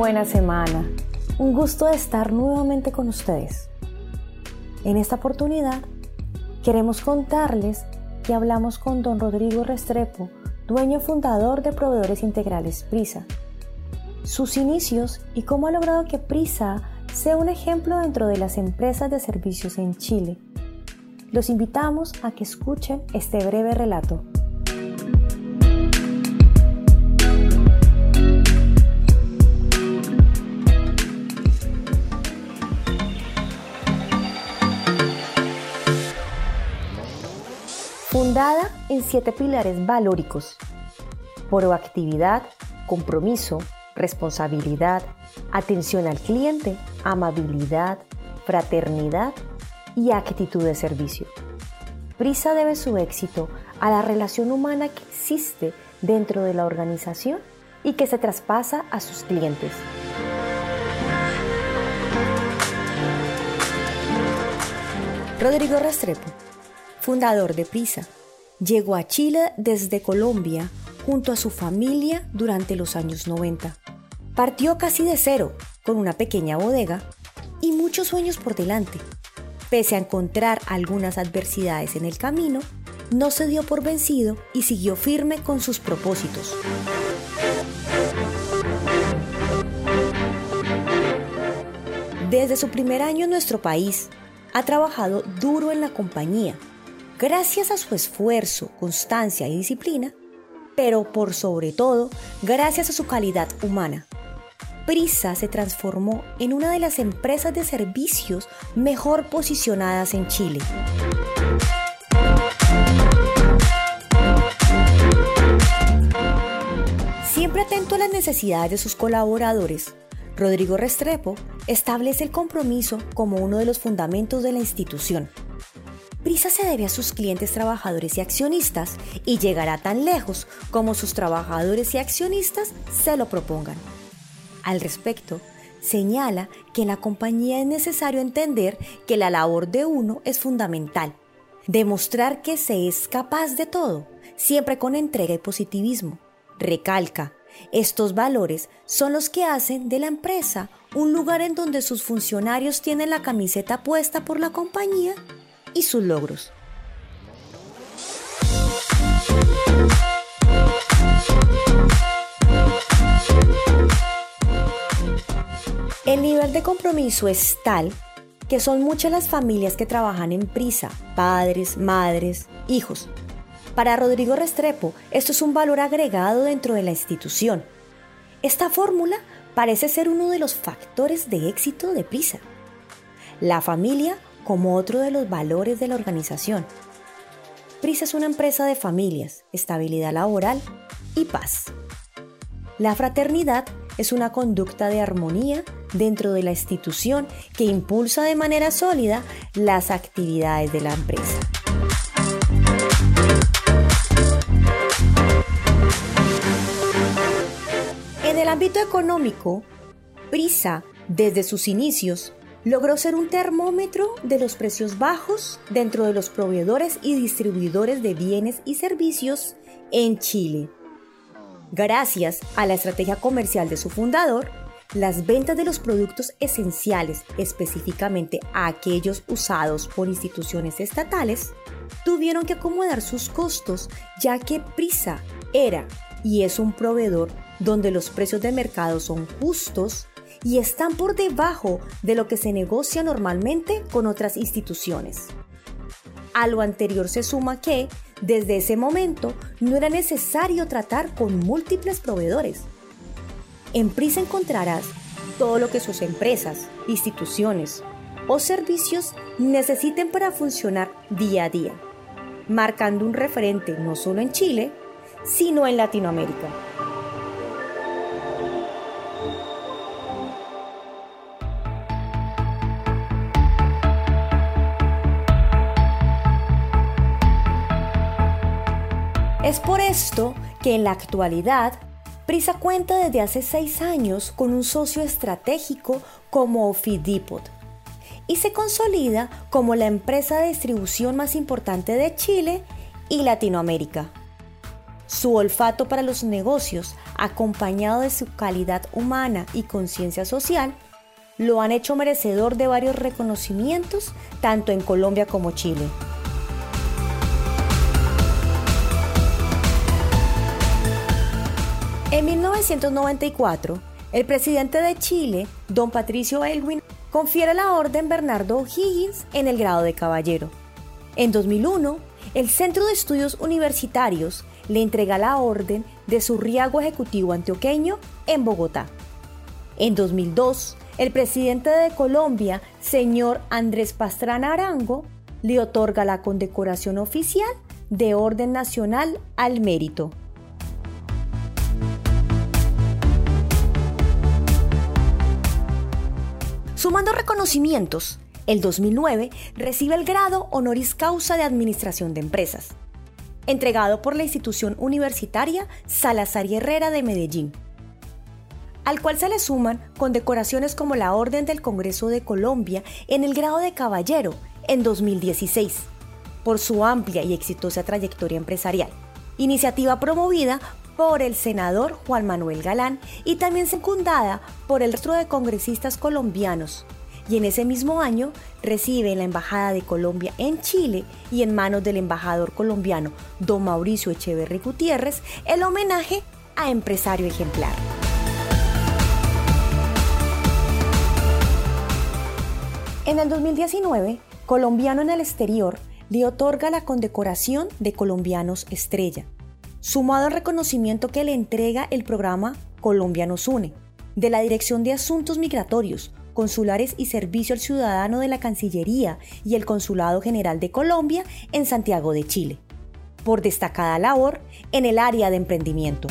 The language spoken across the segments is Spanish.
buena semana. Un gusto de estar nuevamente con ustedes. En esta oportunidad queremos contarles que hablamos con don Rodrigo Restrepo, dueño fundador de Proveedores Integrales Prisa. Sus inicios y cómo ha logrado que Prisa sea un ejemplo dentro de las empresas de servicios en Chile. Los invitamos a que escuchen este breve relato. Fundada en siete pilares valóricos. Proactividad, compromiso, responsabilidad, atención al cliente, amabilidad, fraternidad y actitud de servicio. Prisa debe su éxito a la relación humana que existe dentro de la organización y que se traspasa a sus clientes. Rodrigo Restrepo, fundador de Prisa, llegó a Chile desde Colombia junto a su familia durante los años 90. Partió casi de cero, con una pequeña bodega y muchos sueños por delante. Pese a encontrar algunas adversidades en el camino, no se dio por vencido y siguió firme con sus propósitos. Desde su primer año en nuestro país, ha trabajado duro en la compañía. Gracias a su esfuerzo, constancia y disciplina, pero por sobre todo, gracias a su calidad humana. Prisa se transformó en una de las empresas de servicios mejor posicionadas en Chile. Siempre atento a las necesidades de sus colaboradores, Rodrigo Restrepo establece el compromiso como uno de los fundamentos de la institución. Prisa se debe a sus clientes trabajadores y accionistas y llegará tan lejos como sus trabajadores y accionistas se lo propongan. Al respecto, señala que en la compañía es necesario entender que la labor de uno es fundamental. Demostrar que se es capaz de todo, siempre con entrega y positivismo. Recalca, estos valores son los que hacen de la empresa un lugar en donde sus funcionarios tienen la camiseta puesta por la compañía y sus logros. El nivel de compromiso es tal que son muchas las familias que trabajan en prisa, padres, madres, hijos. Para Rodrigo Restrepo, esto es un valor agregado dentro de la institución. Esta fórmula parece ser uno de los factores de éxito de prisa. La familia como otro de los valores de la organización. Prisa es una empresa de familias, estabilidad laboral y paz. La fraternidad es una conducta de armonía dentro de la institución que impulsa de manera sólida las actividades de la empresa. En el ámbito económico, Prisa, desde sus inicios, logró ser un termómetro de los precios bajos dentro de los proveedores y distribuidores de bienes y servicios en Chile. Gracias a la estrategia comercial de su fundador, las ventas de los productos esenciales, específicamente aquellos usados por instituciones estatales, tuvieron que acomodar sus costos ya que Prisa era y es un proveedor donde los precios de mercado son justos y están por debajo de lo que se negocia normalmente con otras instituciones. A lo anterior se suma que, desde ese momento, no era necesario tratar con múltiples proveedores. En Prisa encontrarás todo lo que sus empresas, instituciones o servicios necesiten para funcionar día a día, marcando un referente no solo en Chile, sino en Latinoamérica. Es por esto que en la actualidad Prisa cuenta desde hace seis años con un socio estratégico como Fidipot y se consolida como la empresa de distribución más importante de Chile y Latinoamérica. Su olfato para los negocios acompañado de su calidad humana y conciencia social, lo han hecho merecedor de varios reconocimientos tanto en Colombia como Chile. 1994, el presidente de Chile, don Patricio Elwin, confiere la Orden Bernardo O'Higgins en el grado de caballero. En 2001, el Centro de Estudios Universitarios le entrega la orden de su riago ejecutivo antioqueño en Bogotá. En 2002, el presidente de Colombia, señor Andrés Pastrana Arango, le otorga la condecoración oficial de Orden Nacional al Mérito. Sumando reconocimientos, el 2009 recibe el grado honoris causa de Administración de Empresas, entregado por la institución universitaria Salazar y Herrera de Medellín, al cual se le suman condecoraciones como la Orden del Congreso de Colombia en el grado de caballero en 2016, por su amplia y exitosa trayectoria empresarial, iniciativa promovida por el senador Juan Manuel Galán y también secundada por el resto de congresistas colombianos. Y en ese mismo año recibe en la Embajada de Colombia en Chile y en manos del embajador colombiano don Mauricio Echeverri Gutiérrez el homenaje a empresario ejemplar. En el 2019, Colombiano en el Exterior le otorga la condecoración de Colombianos Estrella sumado al reconocimiento que le entrega el programa Colombia nos une, de la Dirección de Asuntos Migratorios, Consulares y Servicio al Ciudadano de la Cancillería y el Consulado General de Colombia en Santiago de Chile, por destacada labor en el área de emprendimiento.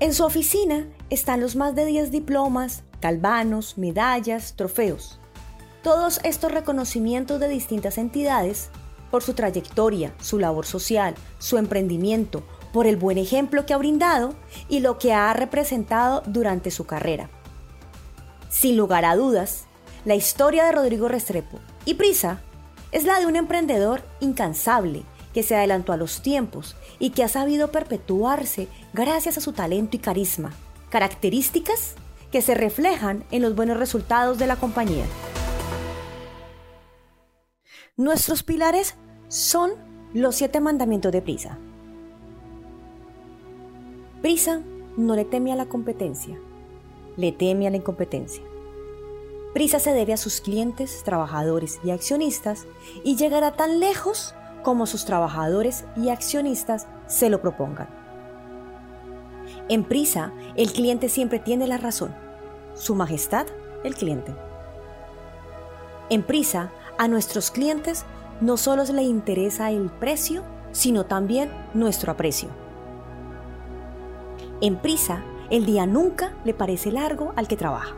En su oficina están los más de 10 diplomas, galvanos, medallas, trofeos todos estos reconocimientos de distintas entidades por su trayectoria, su labor social, su emprendimiento, por el buen ejemplo que ha brindado y lo que ha representado durante su carrera. Sin lugar a dudas, la historia de Rodrigo Restrepo y Prisa es la de un emprendedor incansable que se adelantó a los tiempos y que ha sabido perpetuarse gracias a su talento y carisma, características que se reflejan en los buenos resultados de la compañía. Nuestros pilares son los siete mandamientos de Prisa. Prisa no le teme a la competencia, le teme a la incompetencia. Prisa se debe a sus clientes, trabajadores y accionistas y llegará tan lejos como sus trabajadores y accionistas se lo propongan. En Prisa, el cliente siempre tiene la razón. Su majestad, el cliente. En Prisa, a nuestros clientes no solo les interesa el precio, sino también nuestro aprecio. En Prisa, el día nunca le parece largo al que trabaja.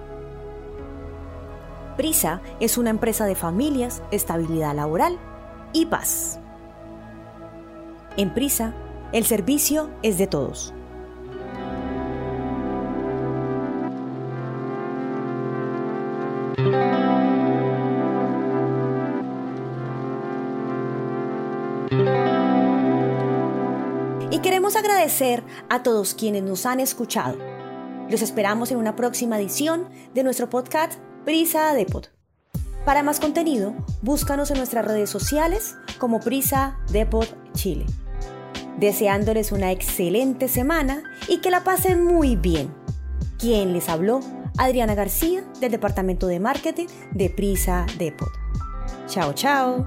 Prisa es una empresa de familias, estabilidad laboral y paz. En Prisa, el servicio es de todos. Queremos agradecer a todos quienes nos han escuchado. Los esperamos en una próxima edición de nuestro podcast Prisa Depot. Para más contenido, búscanos en nuestras redes sociales como Prisa Depot Chile. Deseándoles una excelente semana y que la pasen muy bien. Quien les habló, Adriana García, del Departamento de Marketing de Prisa Depot. Chao, chao.